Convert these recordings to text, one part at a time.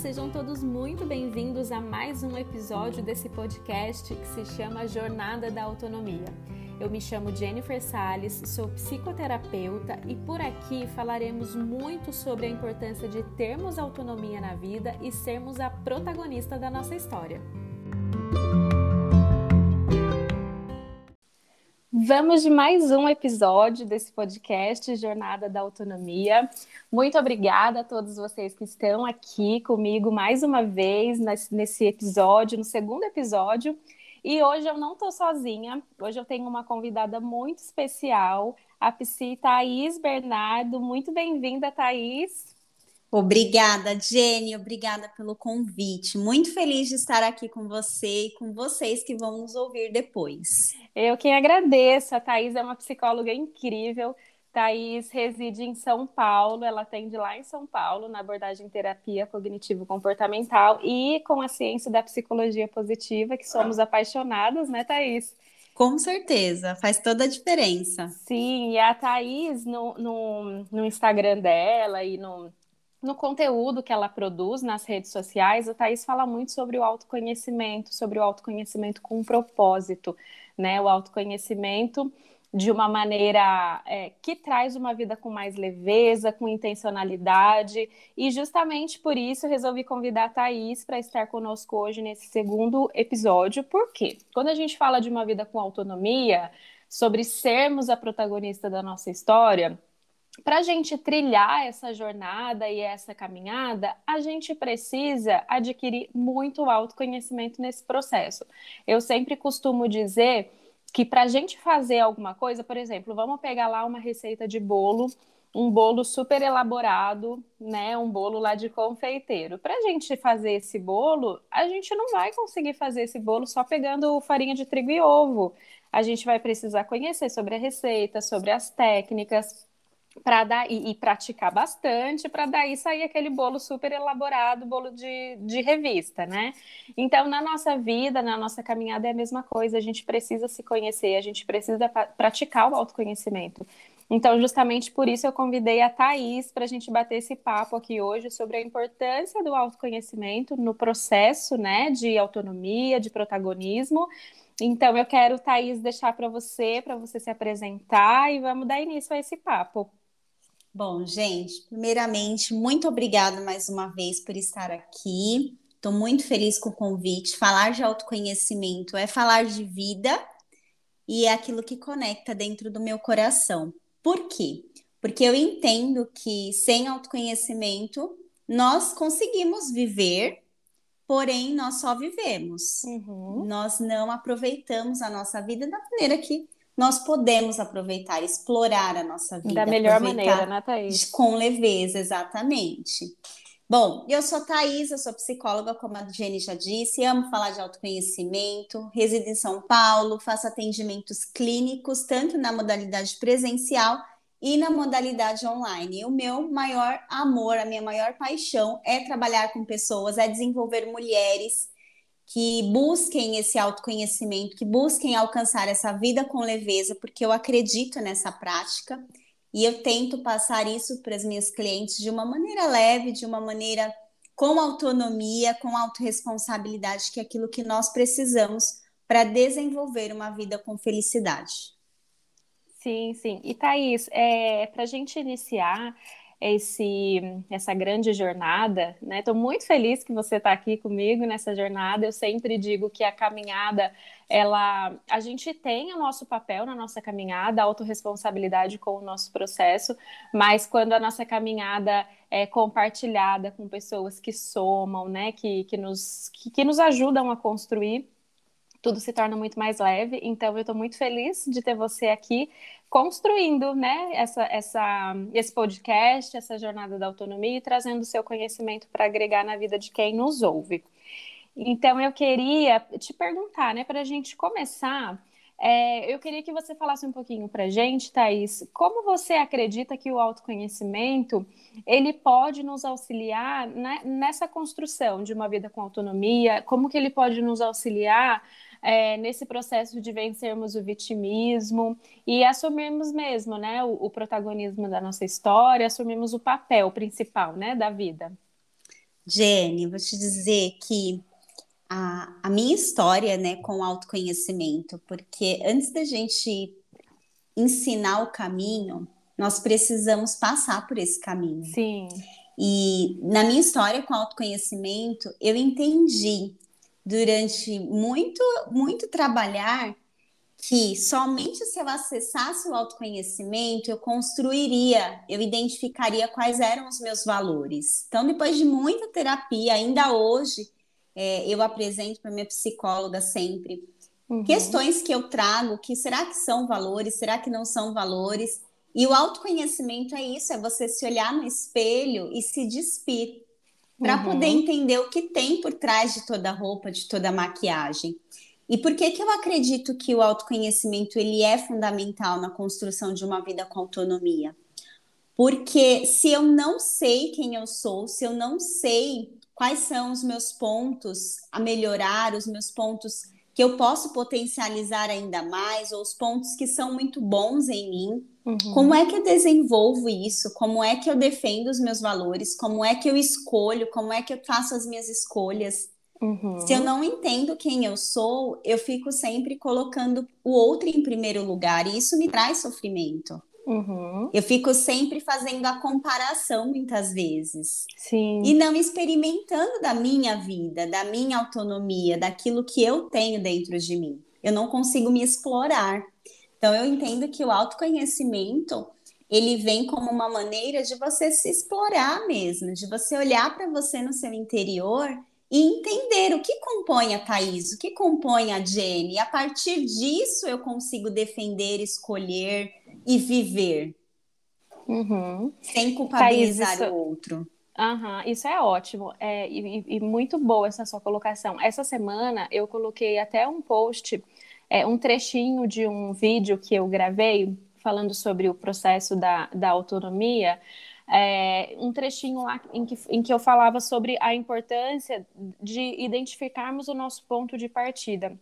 sejam todos muito bem-vindos a mais um episódio desse podcast que se chama Jornada da Autonomia. Eu me chamo Jennifer Sales, sou psicoterapeuta e por aqui falaremos muito sobre a importância de termos autonomia na vida e sermos a protagonista da nossa história. Vamos de mais um episódio desse podcast Jornada da Autonomia. Muito obrigada a todos vocês que estão aqui comigo mais uma vez nesse episódio, no segundo episódio. E hoje eu não estou sozinha, hoje eu tenho uma convidada muito especial, a psi Thaís Bernardo. Muito bem-vinda, Thaís. Obrigada, Jenny, obrigada pelo convite. Muito feliz de estar aqui com você e com vocês que vão nos ouvir depois. Eu quem agradeço. A Thais é uma psicóloga incrível. Thais reside em São Paulo, ela atende lá em São Paulo, na abordagem terapia cognitivo-comportamental e com a ciência da psicologia positiva, que somos apaixonadas, né, Thais? Com certeza, faz toda a diferença. Sim, e a Thais, no, no, no Instagram dela e no, no conteúdo que ela produz nas redes sociais, a Thaís fala muito sobre o autoconhecimento, sobre o autoconhecimento com um propósito, né? O autoconhecimento de uma maneira é, que traz uma vida com mais leveza, com intencionalidade, e justamente por isso resolvi convidar a Thaís para estar conosco hoje nesse segundo episódio. Por quê? Quando a gente fala de uma vida com autonomia, sobre sermos a protagonista da nossa história, para a gente trilhar essa jornada e essa caminhada, a gente precisa adquirir muito autoconhecimento nesse processo. Eu sempre costumo dizer que para a gente fazer alguma coisa, por exemplo, vamos pegar lá uma receita de bolo, um bolo super elaborado, né? Um bolo lá de confeiteiro. Para a gente fazer esse bolo, a gente não vai conseguir fazer esse bolo só pegando farinha de trigo e ovo. A gente vai precisar conhecer sobre a receita, sobre as técnicas, para dar e, e, praticar bastante para daí sair aquele bolo super elaborado, bolo de, de revista, né? Então, na nossa vida, na nossa caminhada é a mesma coisa, a gente precisa se conhecer, a gente precisa praticar o autoconhecimento. Então, justamente por isso eu convidei a Thaís para a gente bater esse papo aqui hoje sobre a importância do autoconhecimento no processo, né, de autonomia, de protagonismo. Então, eu quero, Thaís, deixar para você, para você se apresentar e vamos dar início a esse papo. Bom, gente, primeiramente, muito obrigada mais uma vez por estar aqui. Estou muito feliz com o convite. Falar de autoconhecimento é falar de vida e é aquilo que conecta dentro do meu coração. Por quê? Porque eu entendo que sem autoconhecimento nós conseguimos viver, porém nós só vivemos. Uhum. Nós não aproveitamos a nossa vida da maneira que nós podemos aproveitar, explorar a nossa vida. Da melhor maneira, né, Thaís? Com leveza, exatamente. Bom, eu sou Thaís, eu sou psicóloga, como a Jenny já disse, amo falar de autoconhecimento, resido em São Paulo, faço atendimentos clínicos, tanto na modalidade presencial e na modalidade online. E o meu maior amor, a minha maior paixão é trabalhar com pessoas, é desenvolver mulheres que busquem esse autoconhecimento, que busquem alcançar essa vida com leveza, porque eu acredito nessa prática e eu tento passar isso para as minhas clientes de uma maneira leve, de uma maneira com autonomia, com autorresponsabilidade, que é aquilo que nós precisamos para desenvolver uma vida com felicidade. Sim, sim. E Thaís, é, para a gente iniciar, esse, essa grande jornada, né? Estou muito feliz que você está aqui comigo nessa jornada. Eu sempre digo que a caminhada, ela, a gente tem o nosso papel na nossa caminhada, a autorresponsabilidade com o nosso processo, mas quando a nossa caminhada é compartilhada com pessoas que somam, né? Que, que, nos, que, que nos ajudam a construir tudo se torna muito mais leve. Então, eu estou muito feliz de ter você aqui construindo né, essa, essa, esse podcast, essa jornada da autonomia e trazendo o seu conhecimento para agregar na vida de quem nos ouve. Então, eu queria te perguntar, né, para a gente começar, é, eu queria que você falasse um pouquinho para a gente, Thaís, como você acredita que o autoconhecimento ele pode nos auxiliar né, nessa construção de uma vida com autonomia? Como que ele pode nos auxiliar é, nesse processo de vencermos o vitimismo e assumirmos mesmo, né, o, o protagonismo da nossa história, assumirmos o papel principal, né, da vida. Jenny, vou te dizer que a, a minha história, né, com autoconhecimento, porque antes da gente ensinar o caminho, nós precisamos passar por esse caminho. Sim. E na minha história com autoconhecimento, eu entendi durante muito, muito trabalhar que somente se eu acessasse o autoconhecimento, eu construiria, eu identificaria quais eram os meus valores. Então, depois de muita terapia, ainda hoje, é, eu apresento para minha psicóloga sempre uhum. questões que eu trago, que será que são valores, será que não são valores? E o autoconhecimento é isso, é você se olhar no espelho e se despir para uhum. poder entender o que tem por trás de toda a roupa, de toda a maquiagem. E por que que eu acredito que o autoconhecimento ele é fundamental na construção de uma vida com autonomia? Porque se eu não sei quem eu sou, se eu não sei quais são os meus pontos a melhorar, os meus pontos que eu posso potencializar ainda mais, ou os pontos que são muito bons em mim, uhum. como é que eu desenvolvo isso? Como é que eu defendo os meus valores? Como é que eu escolho? Como é que eu faço as minhas escolhas? Uhum. Se eu não entendo quem eu sou, eu fico sempre colocando o outro em primeiro lugar, e isso me traz sofrimento. Uhum. Eu fico sempre fazendo a comparação muitas vezes. Sim. E não experimentando da minha vida, da minha autonomia, daquilo que eu tenho dentro de mim. Eu não consigo me explorar. Então eu entendo que o autoconhecimento ele vem como uma maneira de você se explorar mesmo, de você olhar para você no seu interior e entender o que compõe a Thaís, o que compõe a Jenny. E a partir disso eu consigo defender, escolher e viver. Uhum. Sem culpabilizar Thaís, isso... o outro. Uhum, isso é ótimo é, e, e, muito boa essa sua colocação. Essa semana eu coloquei até um post, é, um trechinho de um vídeo que eu gravei falando sobre o processo da, da autonomia é, um trechinho lá em que, em que eu falava sobre a importância de identificarmos o nosso ponto de partida.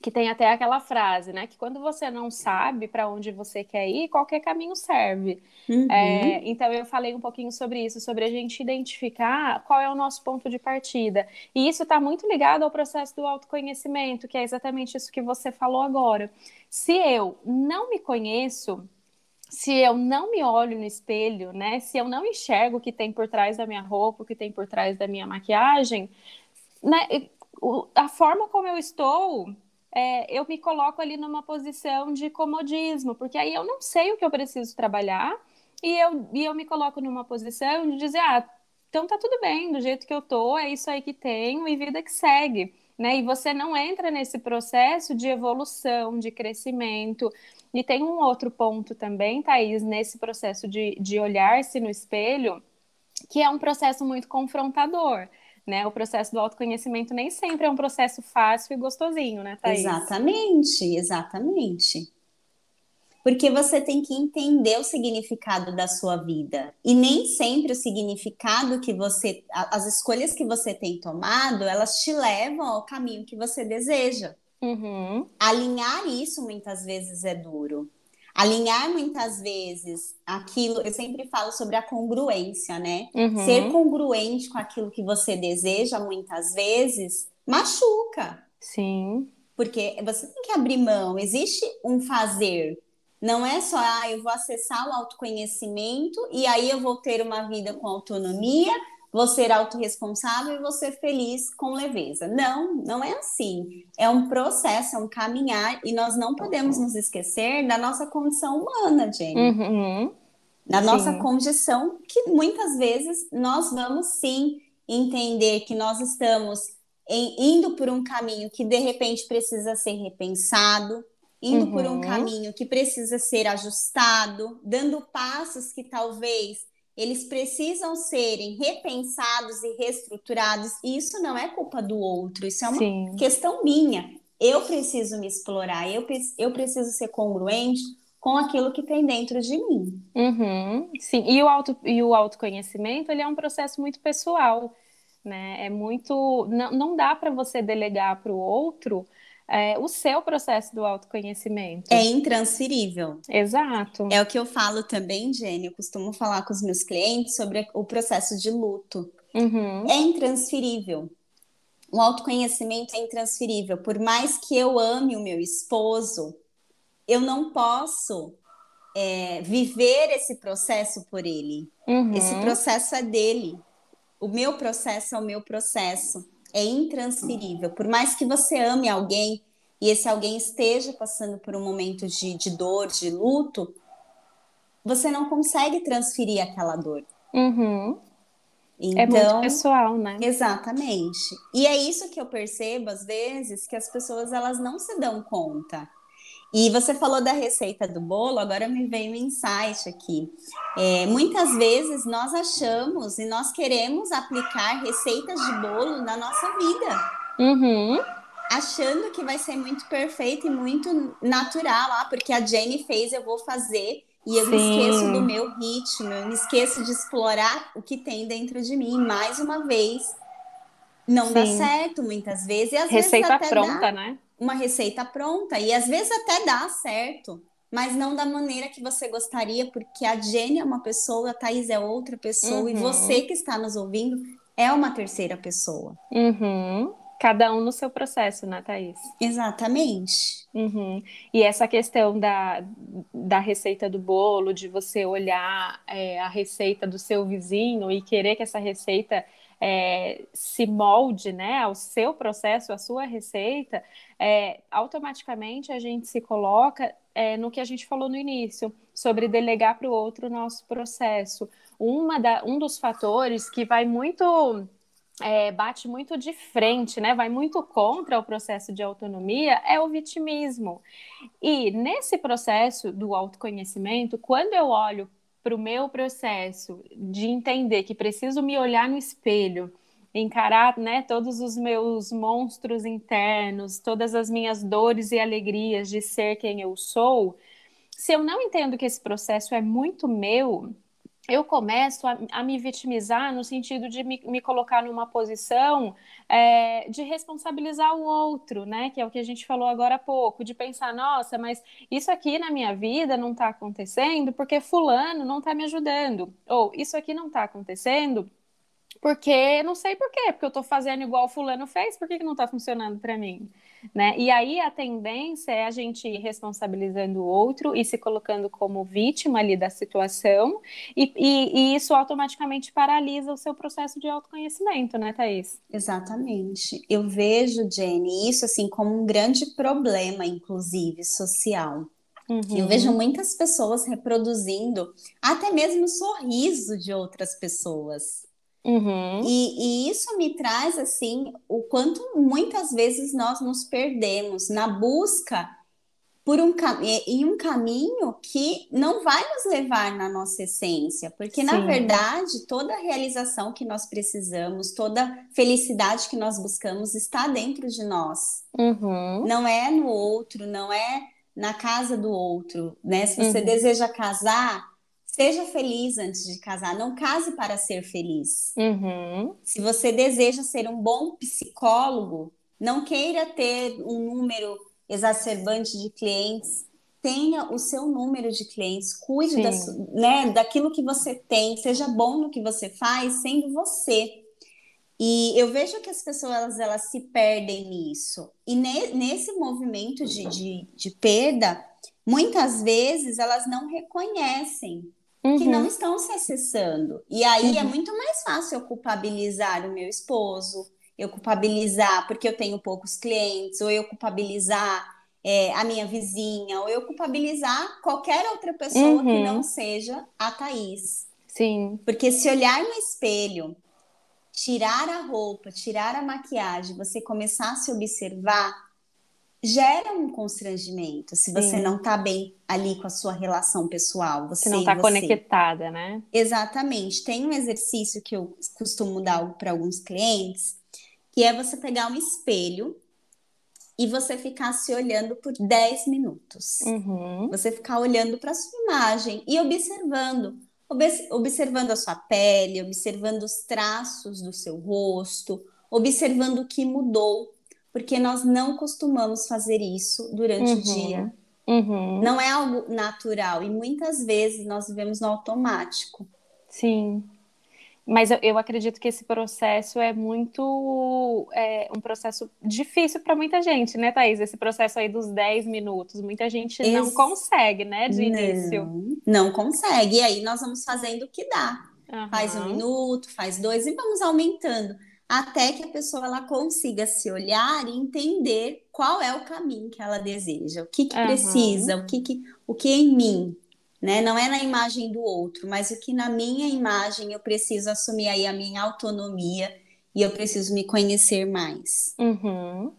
Que tem até aquela frase, né? Que quando você não sabe para onde você quer ir, qualquer caminho serve. Uhum. É, então eu falei um pouquinho sobre isso, sobre a gente identificar qual é o nosso ponto de partida. E isso está muito ligado ao processo do autoconhecimento, que é exatamente isso que você falou agora. Se eu não me conheço, se eu não me olho no espelho, né? Se eu não enxergo o que tem por trás da minha roupa, o que tem por trás da minha maquiagem, né? A forma como eu estou, é, eu me coloco ali numa posição de comodismo, porque aí eu não sei o que eu preciso trabalhar e eu, e eu me coloco numa posição de dizer, ah, então tá tudo bem, do jeito que eu tô, é isso aí que tenho e vida que segue. Né? E você não entra nesse processo de evolução, de crescimento, e tem um outro ponto também, Thaís, nesse processo de, de olhar-se no espelho, que é um processo muito confrontador. Né? O processo do autoconhecimento nem sempre é um processo fácil e gostosinho, né, Thaís? Exatamente, exatamente. Porque você tem que entender o significado da sua vida. E nem sempre o significado que você. As escolhas que você tem tomado, elas te levam ao caminho que você deseja. Uhum. Alinhar isso muitas vezes é duro. Alinhar muitas vezes aquilo, eu sempre falo sobre a congruência, né? Uhum. Ser congruente com aquilo que você deseja muitas vezes machuca. Sim. Porque você tem que abrir mão, existe um fazer. Não é só, ah, eu vou acessar o autoconhecimento e aí eu vou ter uma vida com autonomia vou ser autorresponsável e vou ser feliz com leveza. Não, não é assim. É um processo, é um caminhar e nós não podemos nos esquecer da nossa condição humana, Jenny. Uhum. Da nossa sim. condição, que muitas vezes nós vamos sim entender que nós estamos em, indo por um caminho que de repente precisa ser repensado, indo uhum. por um uhum. caminho que precisa ser ajustado, dando passos que talvez eles precisam serem repensados e reestruturados. E isso não é culpa do outro, isso é uma Sim. questão minha. Eu preciso me explorar, eu, eu preciso ser congruente com aquilo que tem dentro de mim. Uhum, sim, e o, auto, e o autoconhecimento ele é um processo muito pessoal, né? É muito. Não, não dá para você delegar para o outro é, o seu processo do autoconhecimento. É intransferível. Exato. É o que eu falo também, Jenny. Eu costumo falar com os meus clientes sobre o processo de luto. Uhum. É intransferível. O autoconhecimento é intransferível. Por mais que eu ame o meu esposo, eu não posso é, viver esse processo por ele. Uhum. Esse processo é dele. O meu processo é o meu processo. É intransferível. Por mais que você ame alguém e esse alguém esteja passando por um momento de, de dor, de luto, você não consegue transferir aquela dor. Uhum. Então, é muito pessoal, né? Exatamente. E é isso que eu percebo às vezes que as pessoas elas não se dão conta. E você falou da receita do bolo, agora me veio um insight aqui. É, muitas vezes nós achamos e nós queremos aplicar receitas de bolo na nossa vida. Uhum. Achando que vai ser muito perfeito e muito natural. Ah, porque a Jenny fez, eu vou fazer. E eu Sim. me esqueço do meu ritmo, eu me esqueço de explorar o que tem dentro de mim. Mais uma vez, não Sim. dá certo muitas vezes. E às Receita vezes até pronta, dá né? Uma receita pronta. E às vezes até dá certo, mas não da maneira que você gostaria, porque a Jenny é uma pessoa, a Thaís é outra pessoa, uhum. e você que está nos ouvindo é uma terceira pessoa. Uhum. Cada um no seu processo, né, Thaís? Exatamente. Uhum. E essa questão da, da receita do bolo, de você olhar é, a receita do seu vizinho e querer que essa receita é, se molde né, ao seu processo, à sua receita, é, automaticamente a gente se coloca é, no que a gente falou no início, sobre delegar para o outro o nosso processo. Uma da, um dos fatores que vai muito é, bate muito de frente, né? Vai muito contra o processo de autonomia é o vitimismo. E nesse processo do autoconhecimento, quando eu olho para o meu processo de entender que preciso me olhar no espelho, encarar né, todos os meus monstros internos, todas as minhas dores e alegrias de ser quem eu sou, se eu não entendo que esse processo é muito meu, eu começo a, a, me vitimizar no sentido de me, me colocar numa posição é, de responsabilizar o outro, né? Que é o que a gente falou agora há pouco, de pensar, nossa, mas isso aqui na minha vida não está acontecendo porque fulano não está me ajudando. Ou isso aqui não está acontecendo porque não sei por quê, porque eu estou fazendo igual fulano fez, por que, que não está funcionando para mim? Né? E aí a tendência é a gente ir responsabilizando o outro e se colocando como vítima ali da situação, e, e, e isso automaticamente paralisa o seu processo de autoconhecimento, né, Thaís? Exatamente. Eu vejo, Jenny, isso assim como um grande problema, inclusive, social. Uhum. Eu vejo muitas pessoas reproduzindo até mesmo o sorriso de outras pessoas. Uhum. E, e, isso me traz assim o quanto muitas vezes nós nos perdemos na busca por um em um caminho que não vai nos levar na nossa essência, porque Sim. na verdade toda a realização que nós precisamos, toda felicidade que nós buscamos está dentro de nós. Uhum. Não é no outro, não é na casa do outro, né? Se você uhum. deseja casar, Seja feliz antes de casar, não case para ser feliz. Uhum. Se você deseja ser um bom psicólogo, não queira ter um número exacerbante de clientes, tenha o seu número de clientes, cuide da, né, daquilo que você tem, seja bom no que você faz, sendo você. E eu vejo que as pessoas elas se perdem nisso. E ne, nesse movimento de, de, de perda, muitas vezes elas não reconhecem uhum. que não uhum. estão se acessando. E aí é uhum. é muito mais fácil eu culpabilizar o meu esposo, eu culpabilizar porque eu tenho poucos clientes, ou eu culpabilizar é, a minha vizinha, ou eu culpabilizar qualquer outra pessoa uhum. que não seja a Thaís. Sim. Porque se olhar no espelho, tirar a roupa, tirar a maquiagem, você começar a se observar, gera um constrangimento se você Sim. não está bem ali com a sua relação pessoal. Você, você não está conectada, né? Exatamente. Tem um exercício que eu costumo dar para alguns clientes, que é você pegar um espelho e você ficar se olhando por 10 minutos. Uhum. Você ficar olhando para sua imagem e observando. Observando a sua pele, observando os traços do seu rosto, observando o que mudou porque nós não costumamos fazer isso durante uhum. o dia. Uhum. Não é algo natural e muitas vezes nós vivemos no automático. Sim. Mas eu, eu, acredito que esse processo é muito. É um processo difícil para muita gente, né, Thaís? Esse processo aí dos 10 minutos. Muita gente Esse... não consegue, né, de não, início. Não consegue. E aí nós vamos fazendo o que dá. Uhum. Faz um minuto, faz dois e vamos aumentando. Até que a pessoa ela consiga se olhar e entender qual é o caminho que ela deseja, o que, que uhum. precisa, o que, que, o que é em mim, né? Não é na imagem do outro, mas o que na minha imagem eu preciso assumir aí a minha autonomia e eu preciso me conhecer mais. Uhum.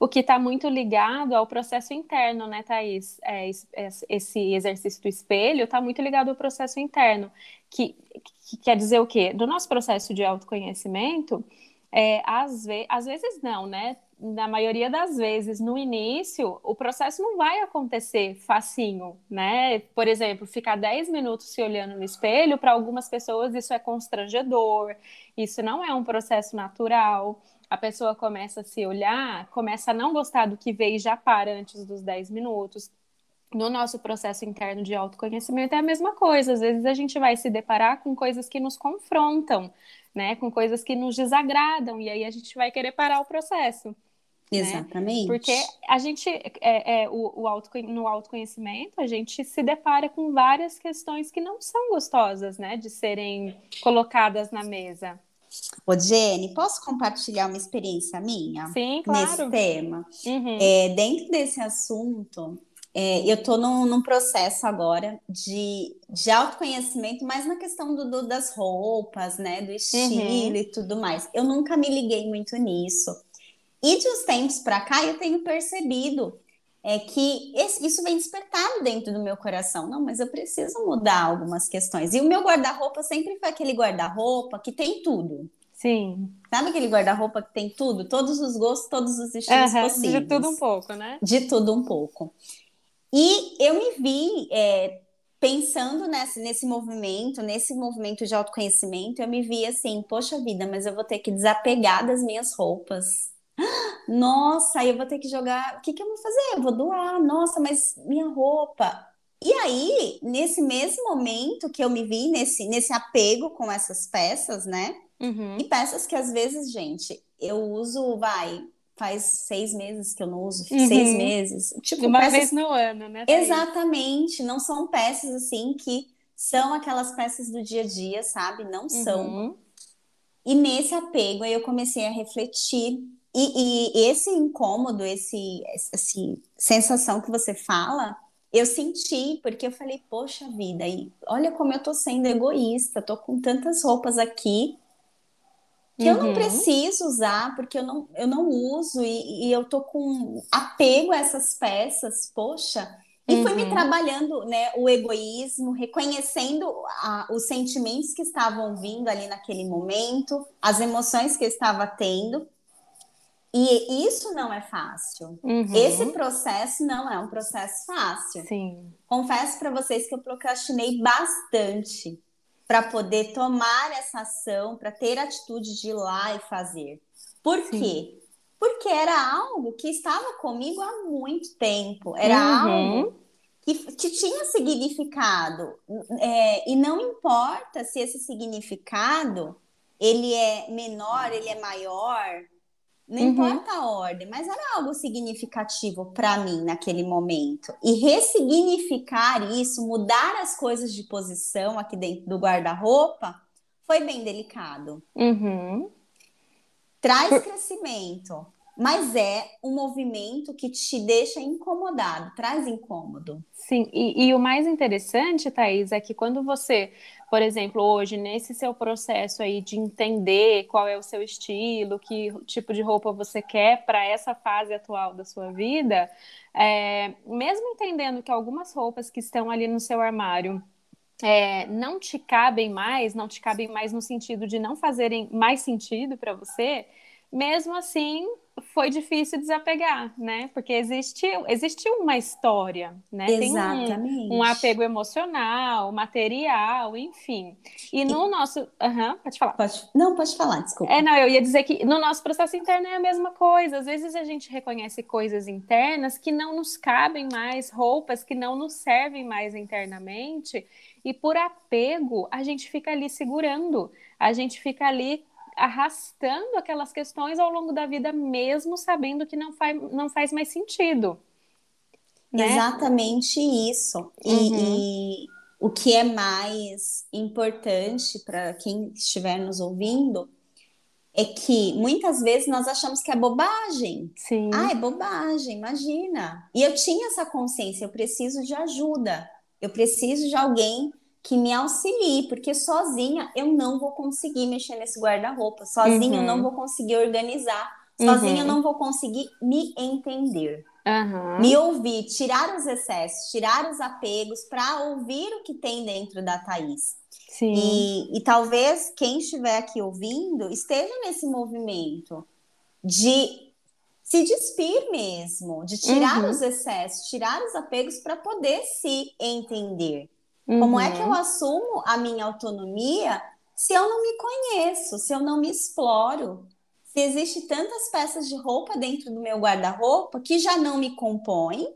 O que está muito ligado ao processo interno, né, Thaís? É, esse exercício do espelho está muito ligado ao processo interno, que, que, quer dizer o quê? Do nosso processo de autoconhecimento, é, às, ve às vezes não, né? na maioria das vezes, no início, o processo não vai acontecer facinho, né? Por exemplo, ficar 10 minutos se olhando no espelho, para algumas pessoas isso é constrangedor, isso não é um processo natural. A pessoa começa a se olhar, começa a não gostar do que vê e já para antes dos 10 minutos. No nosso processo interno de autoconhecimento é a mesma coisa. Às vezes a gente vai se deparar com coisas que nos confrontam, né? Com coisas que nos desagradam, e aí a gente vai querer parar o processo. Né? Exatamente. Né? Porque a gente, é, é, o, o auto, no autoconhecimento, a gente se depara com várias questões que não são gostosas, né, de serem colocadas na mesa. Ô, Jenny, posso compartilhar uma experiência minha? Sim, claro. Nesse tema. Uhum. É, dentro desse assunto, é, eu estou num, num, processo agora de, de autoconhecimento, mas na questão do, do, das roupas, né? Do estilo uhum. e tudo mais. Eu nunca me liguei muito nisso. E de uns tempos para cá, eu tenho percebido é que esse, isso vem despertado dentro do meu coração. Não, mas eu preciso mudar algumas questões. E o meu guarda-roupa sempre foi aquele guarda-roupa que tem tudo. Sim. Sabe aquele guarda-roupa que tem tudo? Todos os gostos, todos os estilos uhum, possíveis. De tudo um pouco, né? De tudo um pouco. E eu me vi é, pensando nesse, nesse movimento, nesse movimento de autoconhecimento, eu me vi assim, poxa vida, mas eu vou ter que desapegar das minhas roupas nossa, eu vou ter que jogar. O que, que eu vou fazer? Eu vou doar. Nossa, mas minha roupa. E aí, nesse mesmo momento que eu me vi nesse, nesse apego com essas peças, né? Uhum. E peças que às vezes, gente, eu uso, vai, faz seis meses que eu não uso, uhum. seis meses. Tipo, Uma peças... vez no ano, né? Exatamente, não são peças assim que são aquelas peças do dia a dia, sabe? Não são. Uhum. E nesse apego aí eu comecei a refletir e, e, esse incômodo, esse, esse sensação que você fala, eu senti, porque eu falei, poxa vida, e olha como eu tô sendo egoísta, tô com tantas roupas aqui que uhum. eu não uhum. preciso usar, porque eu não, eu não uso, e, e eu tô com apego a essas peças, poxa. E uhum. fui me trabalhando né, o egoísmo, reconhecendo a, os sentimentos que estavam vindo ali naquele momento, as emoções que eu estava tendo. E isso não é fácil. Uhum. Esse processo não é um processo fácil. Sim. Confesso para vocês que eu procrastinei bastante para poder tomar essa ação, para ter atitude de ir lá e fazer. Por Sim. quê? Porque era algo que estava comigo há muito tempo. Era uhum. algo que, que, tinha significado. É, e não importa se esse significado ele é menor, ele é maior, não uhum. importa a ordem, mas era algo significativo para mim naquele momento. E ressignificar isso, mudar as coisas de posição aqui dentro do guarda-roupa, foi bem delicado. Uhum. Traz Por... crescimento, mas é um movimento que te deixa incomodado, traz incômodo. Sim, e, e o mais interessante, Thaís, é que quando você por exemplo, hoje, nesse seu processo aí de entender qual é o seu estilo, que tipo de roupa você quer para essa fase atual da sua vida, é, mesmo entendendo que algumas roupas que estão ali no seu armário é, não te cabem mais, não te cabem mais no sentido de não fazerem mais sentido para você, mesmo assim, foi difícil desapegar, né? Porque existiu, existiu uma história, né? Exatamente. Um, um apego emocional, material, enfim. E no e... nosso. Uhum, pode falar. Pode... Não, pode falar, desculpa. É, não, eu ia dizer que no nosso processo interno é a mesma coisa. Às vezes a gente reconhece coisas internas que não nos cabem mais, roupas que não nos servem mais internamente, e por apego a gente fica ali segurando, a gente fica ali arrastando aquelas questões ao longo da vida, mesmo sabendo que não faz, não faz mais sentido. Né? Exatamente isso. E, uhum. e o que é mais importante para quem estiver nos ouvindo é que muitas vezes nós achamos que é bobagem. Sim. Ah, é bobagem, imagina. E eu tinha essa consciência, eu preciso de ajuda. Eu preciso de alguém que me auxilie, porque sozinha eu não vou conseguir mexer nesse guarda-roupa, sozinha uhum. eu não uhum. vou conseguir organizar, sozinha uhum. eu não vou conseguir me entender. Uhum. Me ouvir, tirar os excessos, tirar os apegos para ouvir o que tem dentro da Thaís. Sim. E, e talvez quem estiver aqui ouvindo esteja nesse movimento de se despir mesmo, de tirar uhum. os excessos, tirar os apegos para poder se entender. Uhum. Como é que eu uhum. assumo a minha autonomia se eu não me conheço, se eu não me exploro? Se existe tantas peças de roupa dentro do meu guarda-roupa que já não me compõem,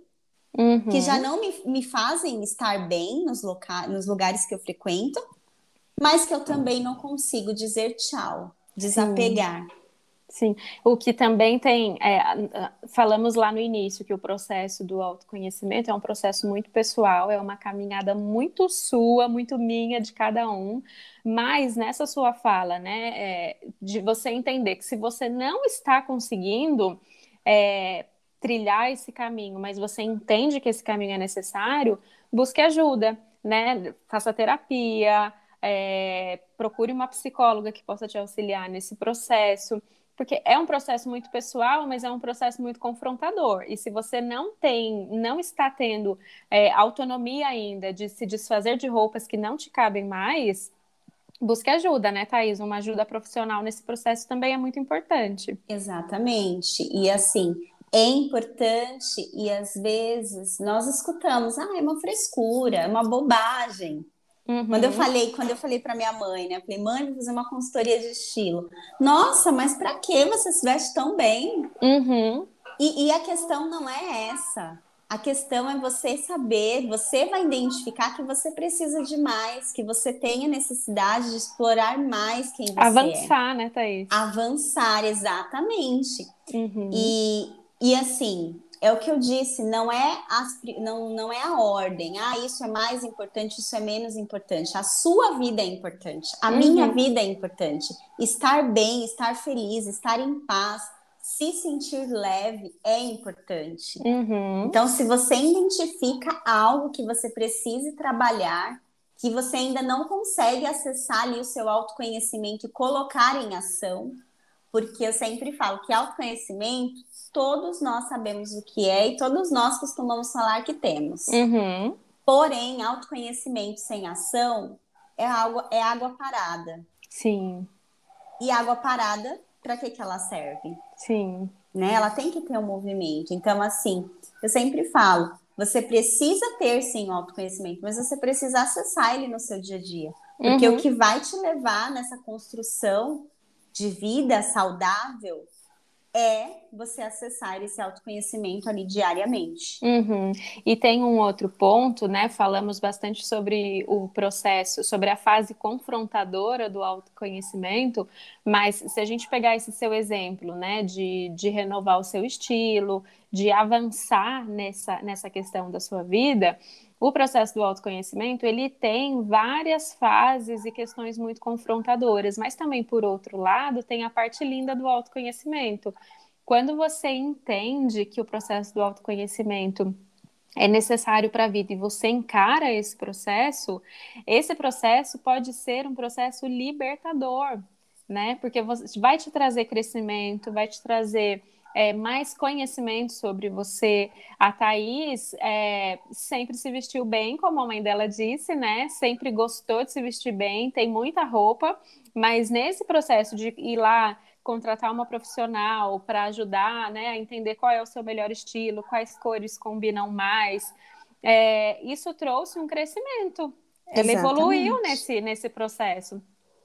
uhum. que já não me, me fazem estar bem nos, loca nos lugares que eu frequento, mas que eu também não consigo dizer tchau, desapegar. Sim. Sim, o que também tem, é, falamos lá no início que o processo do autoconhecimento é um processo muito pessoal, é uma caminhada muito sua, muito minha, de cada um, mas nessa sua fala, né, é, de você entender que se você não está conseguindo é, trilhar esse caminho, mas você entende que esse caminho é necessário, busque ajuda, né, faça terapia, é, procure uma psicóloga que possa te auxiliar nesse processo porque é um processo muito pessoal, mas é um processo muito confrontador. E se você não tem, não está tendo é, autonomia ainda de se desfazer de roupas que não te cabem mais, busque ajuda, né, Thaís? Uma ajuda profissional nesse processo também é muito importante. Exatamente. E assim, é importante e às vezes nós escutamos, ah, é uma frescura, é uma bobagem. Uhum. Quando eu falei, quando eu falei para minha mãe, né? Eu falei, mãe, vou fazer uma consultoria de estilo. Nossa, mas para que você se veste tão bem? Uhum. E, e a questão não é essa. A questão é você saber, você vai identificar que você precisa de mais, que você tem a necessidade de explorar mais quem você Avançar, é. Avançar, né, Thaís? Avançar, exatamente. Uhum. E, e assim, é o que eu disse, não é, as, não, não é a ordem. Ah, isso é mais importante, isso é menos importante. A sua vida é importante, a uhum. minha vida é importante. Estar bem, estar feliz, estar em paz, se sentir leve é importante. Uhum. Então, se você identifica algo que você precise trabalhar, que você ainda não consegue acessar ali o seu autoconhecimento e colocar em ação, porque eu sempre falo que autoconhecimento todos nós sabemos o que é e todos nós costumamos falar que temos. Uhum. Porém, autoconhecimento sem ação é, algo, é água parada. Sim. E água parada, para que, que ela serve? Sim. Né? Ela tem que ter um movimento. Então, assim, eu sempre falo, você precisa ter sim o autoconhecimento, mas você precisa acessar ele no seu dia a dia. Porque uhum. o que vai te levar nessa construção de vida saudável é você acessar esse autoconhecimento ali diariamente. Uhum. E tem um outro ponto, né? Falamos bastante sobre o processo, sobre a fase confrontadora do autoconhecimento, mas se a gente pegar esse seu exemplo, né, de, de renovar o seu estilo, de avançar nessa, nessa questão da sua vida, o processo do autoconhecimento ele tem várias fases e questões muito confrontadoras, mas também por outro lado tem a parte linda do autoconhecimento. Quando você entende que o processo do autoconhecimento é necessário para a vida e você encara esse processo, esse processo pode ser um processo libertador, né? Porque vai te trazer crescimento, vai te trazer é, mais conhecimento sobre você. A Thaís é, sempre se vestiu bem, como a mãe dela disse, né? Sempre gostou de se vestir bem, tem muita roupa, mas nesse processo de ir lá contratar uma profissional para ajudar né, a entender qual é o seu melhor estilo, quais cores combinam mais. É, isso trouxe um crescimento. Ele evoluiu nesse, nesse processo.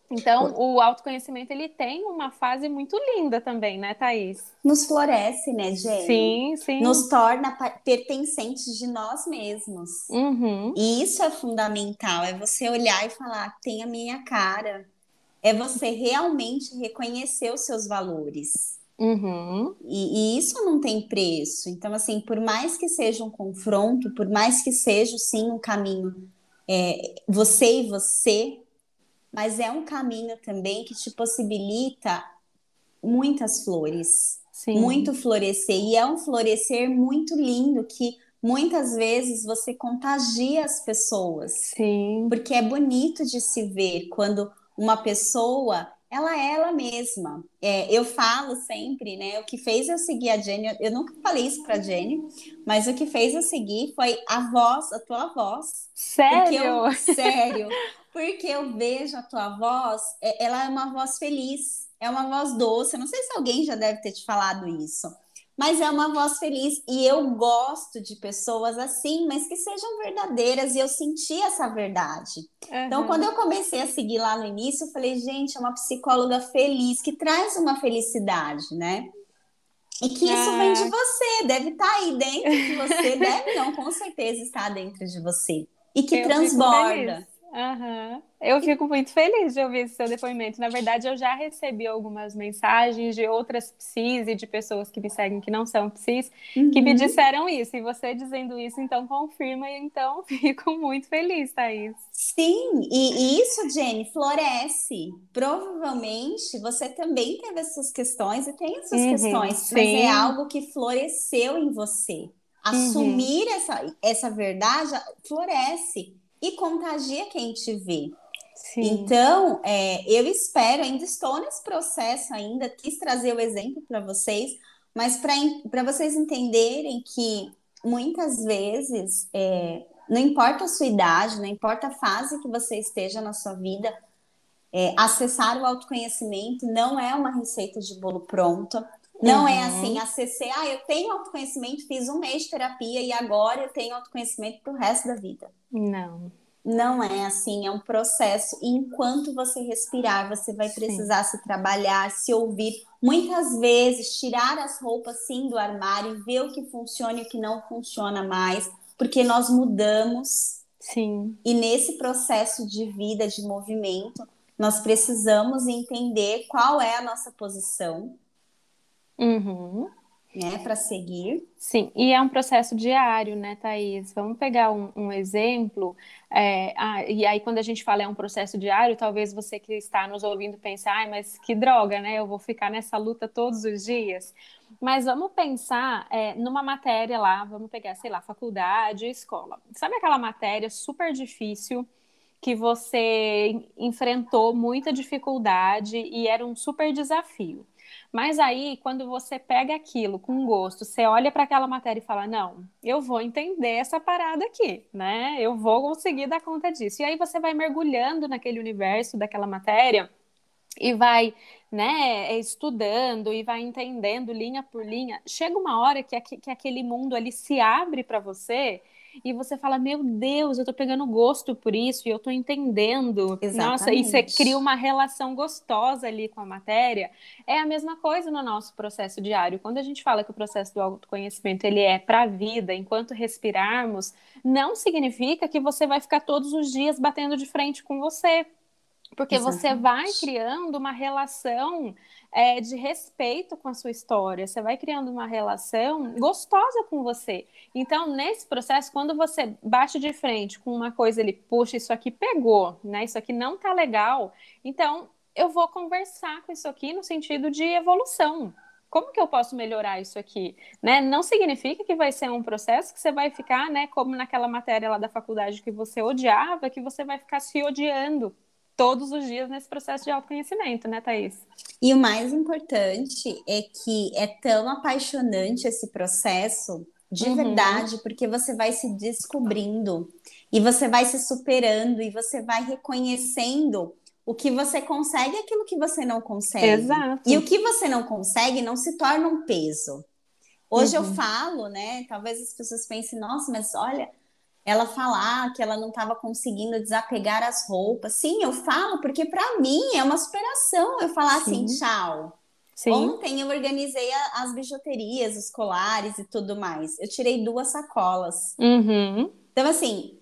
Então, o autoconhecimento ele tem uma fase muito linda também, né, Thaís? Nos floresce, né, Jenny? Sim, sim. Nos torna pertencentes de nós mesmos. Uhum. E isso é fundamental, é você olhar e falar, tem a minha cara. É você realmente reconhecer os seus valores. Uhum. E, e, isso não tem preço. Então, assim, por mais que seja um confronto, por mais que seja, sim, um caminho é, você e você, mas é um caminho também que te possibilita muitas flores, Sim. muito florescer. E é um florescer muito lindo que muitas vezes você contagia as pessoas. Sim. Porque é bonito de se ver quando uma pessoa ela é ela mesma. É, eu falo sempre, né? O que fez eu seguir a Jenny, eu nunca falei isso pra Jenny, mas o que fez eu seguir foi a voz, a tua voz. Sério? Eu, sério. Porque eu vejo a tua voz, é, ela é uma voz feliz, é uma voz doce. Eu não sei se alguém já deve ter te falado isso, mas é uma voz feliz. E eu gosto de pessoas assim, mas que sejam verdadeiras. E eu senti essa verdade. Uhum. Então, quando eu comecei a seguir lá no início, eu falei, gente, é uma psicóloga feliz, que traz uma felicidade, né? E que isso ah. vem de você, deve estar tá aí dentro de você, deve não, com certeza está dentro de você. E que eu transborda. Uhum. Eu fico muito feliz de ouvir esse seu depoimento. Na verdade, eu já recebi algumas mensagens de outras psis e de pessoas que me seguem que não são psis, uhum. que me uhum. disseram isso. E você dizendo isso, então confirma, e então fico muito feliz, Thaís. Sim, e isso, Jenny, floresce. Provavelmente você também teve essas questões e tem essas uhum, questões, sim. mas é algo que floresceu em você. Uhum. Assumir uhum. essa, essa verdade floresce e contagia quem te vê. Sim. Então, é, eu espero, ainda estou nesse processo ainda, quis trazer o exemplo para vocês, mas para vocês entenderem que muitas vezes, é, não importa a sua idade, não importa a fase que você esteja na sua vida, é, acessar o autoconhecimento não é uma receita de bolo pronta. Não é uhum. é assim, acessei, ah, eu tenho autoconhecimento, fiz um mês de terapia e agora eu tenho autoconhecimento para o resto da vida. Não. Não é assim, é um processo. E enquanto você respirar, você vai precisar sim. se trabalhar, se ouvir. Muitas vezes, tirar as roupas sim do armário e ver o que funciona e o que não funciona mais, porque nós mudamos. Sim. E nesse processo de vida, de movimento, nós precisamos entender qual é a nossa posição. Uhum né, para seguir. Sim, e é um processo diário, né, Thaís? Vamos pegar um, um exemplo. É, ah, e aí, quando a gente fala é um processo diário, talvez você que está nos ouvindo pense, ai, mas que droga, né? Eu vou ficar nessa luta todos os dias. Mas vamos pensar é, numa matéria lá, vamos pegar, sei lá, faculdade, escola. Sabe aquela matéria super difícil? que você enfrentou muita dificuldade e era um super desafio. Mas aí, quando você pega aquilo com gosto, você olha para aquela matéria e fala: não, eu vou entender essa parada aqui, né? Eu vou conseguir dar conta disso. E aí você vai mergulhando naquele universo daquela matéria e vai, né, estudando e vai entendendo linha por linha. Chega uma hora que, que aquele mundo ali se abre para você e você fala, meu Deus, eu tô pegando gosto por isso e eu tô entendendo. Exatamente. Nossa, e você cria uma relação gostosa ali com a matéria. É a mesma coisa no nosso processo diário. Quando a gente fala que o processo do autoconhecimento ele é para a vida, enquanto respirarmos, não significa que você vai ficar todos os dias batendo de frente com você. Porque Exatamente. você vai criando uma relação é, de respeito com a sua história, você vai criando uma relação gostosa com você. Então, nesse processo, quando você bate de frente com uma coisa, ele, puxa, isso aqui pegou, né? Isso aqui não tá legal. Então, eu vou conversar com isso aqui no sentido de evolução. Como que eu posso melhorar isso aqui? Né? Não significa que vai ser um processo que você vai ficar, né, como naquela matéria lá da faculdade que você odiava, que você vai ficar se odiando todos os dias nesse processo de autoconhecimento, né, Thaís? E o mais importante é que é tão apaixonante esse processo de uhum. verdade, porque você vai se descobrindo e você vai se superando e você vai reconhecendo o que você consegue é aquilo que você não consegue. Exato. E o que você não consegue não se torna um peso. Hoje uhum. eu falo, né? Talvez as pessoas pensem, nossa, mas olha, ela falar que ela não estava conseguindo desapegar as roupas. Sim, eu falo porque para mim é uma superação eu falar assim, Sim. assim, tchau. Sim. Ontem eu organizei a, as bijuterias, os colares e tudo mais. Eu tirei duas sacolas. Uhum. Então, assim,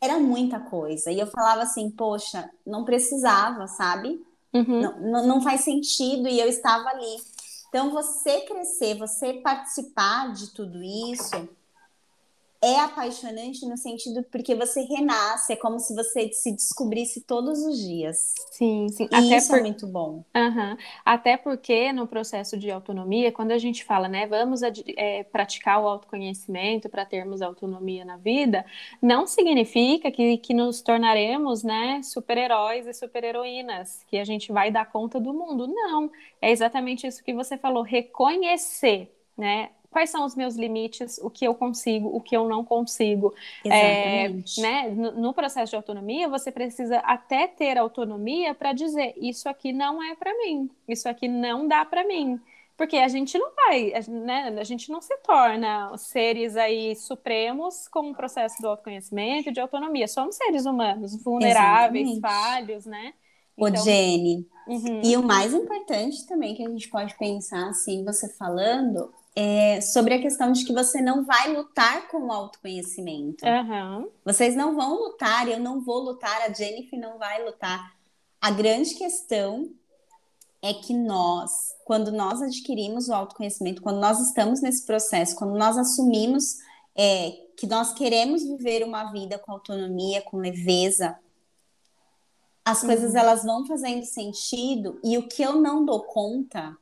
era muita coisa. E eu falava assim, poxa, não precisava, sabe? Uhum. Não, não, não faz sentido. E eu estava ali. Então, você crescer, você participar de tudo isso é apaixonante no sentido porque você renasce, é como se você se descobrisse todos os dias. Sim, sim. E Até isso por... é muito bom. Uhum. Até porque no processo de autonomia, quando a gente fala, né, vamos é, praticar o autoconhecimento para termos autonomia na vida, não significa que, que nos tornaremos, né, super-heróis e super-heroínas, que a gente vai dar conta do mundo. Não. É exatamente isso que você falou, reconhecer, né? Quais são os meus limites, o que eu consigo, o que eu não consigo. Exatamente. É, né? no, no, processo de autonomia, você precisa até ter autonomia para dizer isso aqui não é para mim, isso aqui não dá para mim. Porque a gente não vai, né? A gente não se torna seres aí supremos com o processo do autoconhecimento e de autonomia. Somos seres humanos, vulneráveis, Exatamente. falhos, né? Então, Ô, Jenny, uhum. e o mais importante também que a gente pode pensar, assim, você falando, é, sobre a questão de que você não vai lutar com o autoconhecimento. Uhum. Vocês não vão lutar, eu não vou lutar, a Jennifer não vai lutar. A grande questão é que nós, quando nós adquirimos o autoconhecimento, quando nós estamos nesse processo, quando nós assumimos é, que nós queremos viver uma vida com autonomia, com leveza, as coisas uhum. elas vão fazendo sentido e o que eu não dou conta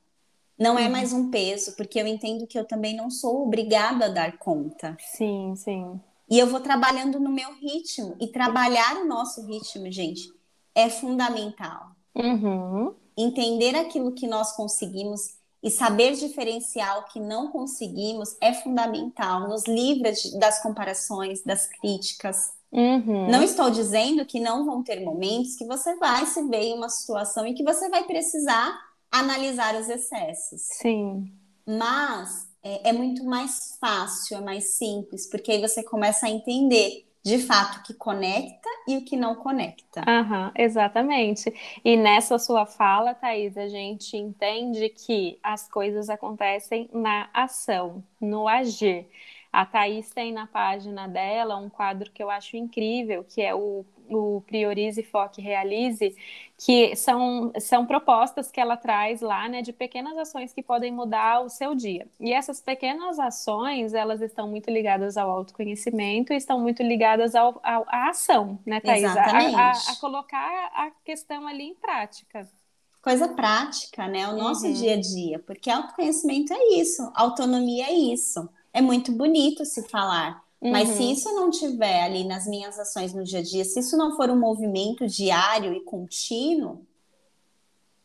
não é uhum. mais um peso, porque eu entendo que eu também não sou obrigada a dar conta. Sim, sim. E eu vou trabalhando no meu ritmo. E trabalhar o nosso ritmo, gente, é fundamental. Uhum. Entender aquilo que nós conseguimos e saber diferenciar o que não conseguimos é fundamental. Nos livra das comparações, das críticas. Uhum. Não estou dizendo que não vão ter momentos que você vai se ver em uma situação em que você vai precisar analisar os excessos. Sim. Mas é, é, muito mais fácil, é mais simples, porque aí você começa a entender de fato o que conecta e o que não conecta. Uhum, exatamente. E nessa sua fala, Thaís, a gente entende que as coisas acontecem na ação, no agir. A Thaís tem na página dela um quadro que eu acho incrível, que é o o Priorize, Foque, Realize, que são, são propostas que ela traz lá, né, de pequenas ações que podem mudar o seu dia. E essas pequenas ações, elas estão muito ligadas ao autoconhecimento e estão muito ligadas ao, ao à ação, né, Thaís? Exatamente. A, a, a, colocar a questão ali em prática. Coisa prática, né? O nosso uhum. dia a dia, porque autoconhecimento é isso, autonomia é isso. É muito bonito se falar, Uhum. Mas se uhum. isso não tiver ali nas minhas ações no dia a dia, se isso não for um movimento diário e contínuo,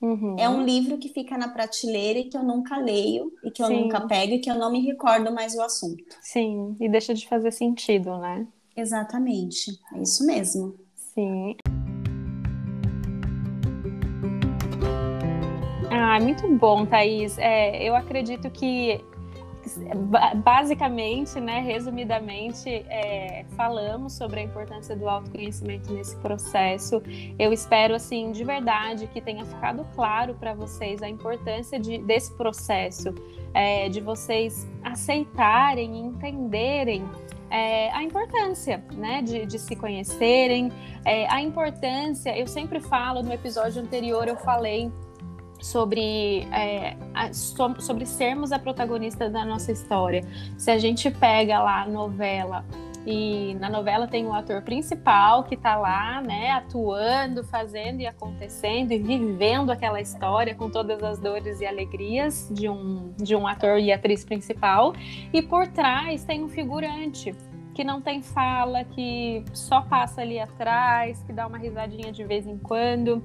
uhum. é um livro que fica na prateleira e que eu nunca leio, e que eu Sim. nunca pego, e que eu não me recordo mais o assunto. Sim, e deixa de fazer sentido, né? Exatamente, é isso mesmo. Sim. Ah, muito bom, Thaís. É, eu acredito que basicamente, né, resumidamente, é, falamos sobre a importância do autoconhecimento nesse processo. Eu espero, assim, de verdade, que tenha ficado claro para vocês a importância de, desse processo, é, de vocês aceitarem e entenderem é, a importância né, de, de se conhecerem, é, a importância, eu sempre falo, no episódio anterior eu falei sobre, é, a, sobre sermos a protagonista da nossa história. Se a gente pega lá a novela e na novela tem o ator principal que está lá, né, atuando, fazendo e acontecendo e vivendo aquela história com todas as dores e alegrias de um, de um ator e atriz principal. E por trás tem um figurante que não tem fala, que só passa ali atrás, que dá uma risadinha de vez em quando.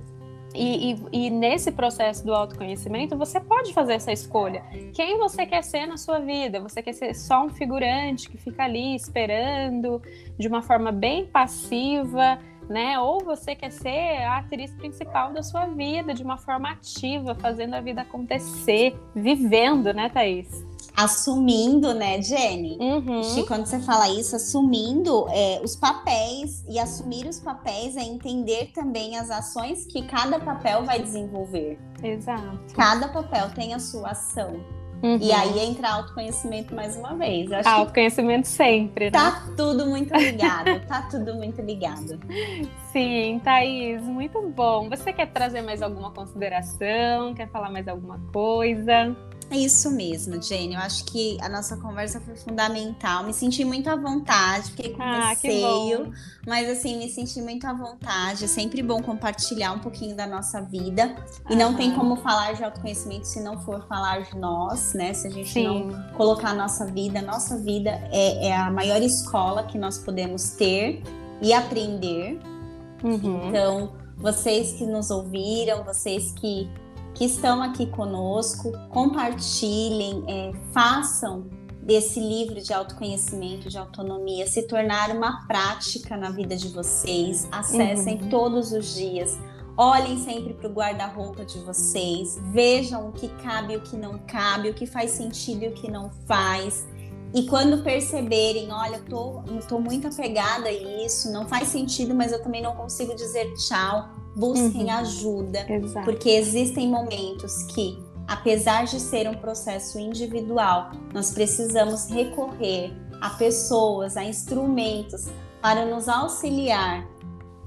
E, e, e, nesse processo do autoconhecimento, você pode fazer essa escolha. Quem você quer ser na sua vida? Você quer ser só um figurante que fica ali esperando de uma forma bem passiva, né? Ou você quer ser a atriz principal da sua vida, de uma forma ativa, fazendo a vida acontecer, vivendo, né, Thaís? assumindo, né, Jenny? Uhum. Que quando você fala isso, assumindo é, os papéis e assumir os papéis é entender também as ações que cada papel vai desenvolver. Exato. Cada papel tem a sua ação. Uhum. E aí entra autoconhecimento mais uma vez. Acho autoconhecimento sempre, né? Tá tudo muito ligado, tá tudo muito ligado. Sim, Thaís, muito bom. Você quer trazer mais alguma consideração? Quer falar mais alguma coisa? É isso mesmo, Jenny. Eu acho que a nossa conversa foi fundamental. Me senti muito à vontade, fiquei com ah, receio, mas assim, me senti muito à vontade. É sempre bom compartilhar um pouquinho da nossa vida. E não tem como falar de autoconhecimento se não for falar de nós, né? Se a gente Sim. não colocar a nossa vida. Nossa vida é, é, a maior escola que nós podemos ter e aprender. Uhum. Então, vocês que nos ouviram, vocês que que estão aqui conosco, compartilhem, é, façam desse livro de autoconhecimento, de autonomia, se tornar uma prática na vida de vocês. Acessem uhum. todos os dias. Olhem sempre para o guarda-roupa de vocês, vejam o que cabe e o que não cabe, o que faz sentido e o que não faz. E quando perceberem, olha, eu tô, eu tô muito apegada a isso, não faz sentido, mas eu também não consigo dizer tchau, busquem uhum. ajuda. Exato. Porque existem momentos que, apesar de ser um processo individual, nós precisamos recorrer a pessoas, a instrumentos para nos auxiliar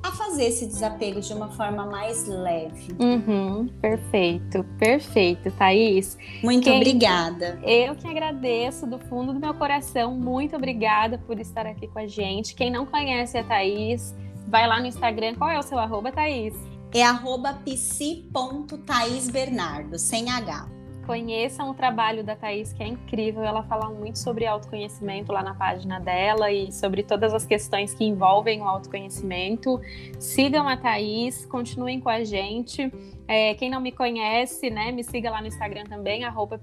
a fazer esse desapego de uma forma mais leve. Uhum, perfeito, perfeito, Thaís. Muito Quem... obrigada. Eu que agradeço do fundo do meu coração. Muito obrigada por estar aqui com a gente. Quem não conhece a Thaís, vai lá no Instagram. Qual é o seu arroba, Thaís? É arroba psi.thaísbernardo, sem H. Conheçam o trabalho da Thaís, que é incrível. Ela fala muito sobre autoconhecimento lá na página dela e sobre todas as questões que envolvem o autoconhecimento. Sigam a Thaís, continuem com a gente. É, quem não me conhece, né, me siga lá no Instagram também, arroba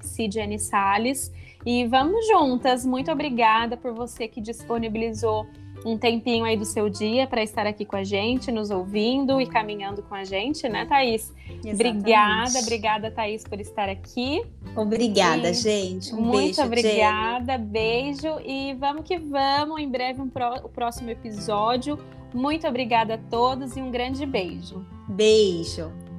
Salles. E vamos juntas. Muito obrigada por você que disponibilizou um tempinho aí do seu dia para estar aqui com a gente, nos ouvindo e caminhando com a gente, né, Thaís? Exatamente. Obrigada, obrigada, Thaís, por estar aqui. Obrigada, e gente. Um muito beijo, obrigada, Jenny. beijo e vamos que vamos. Em breve um o próximo episódio. Muito obrigada a todos e um grande beijo. Beijo.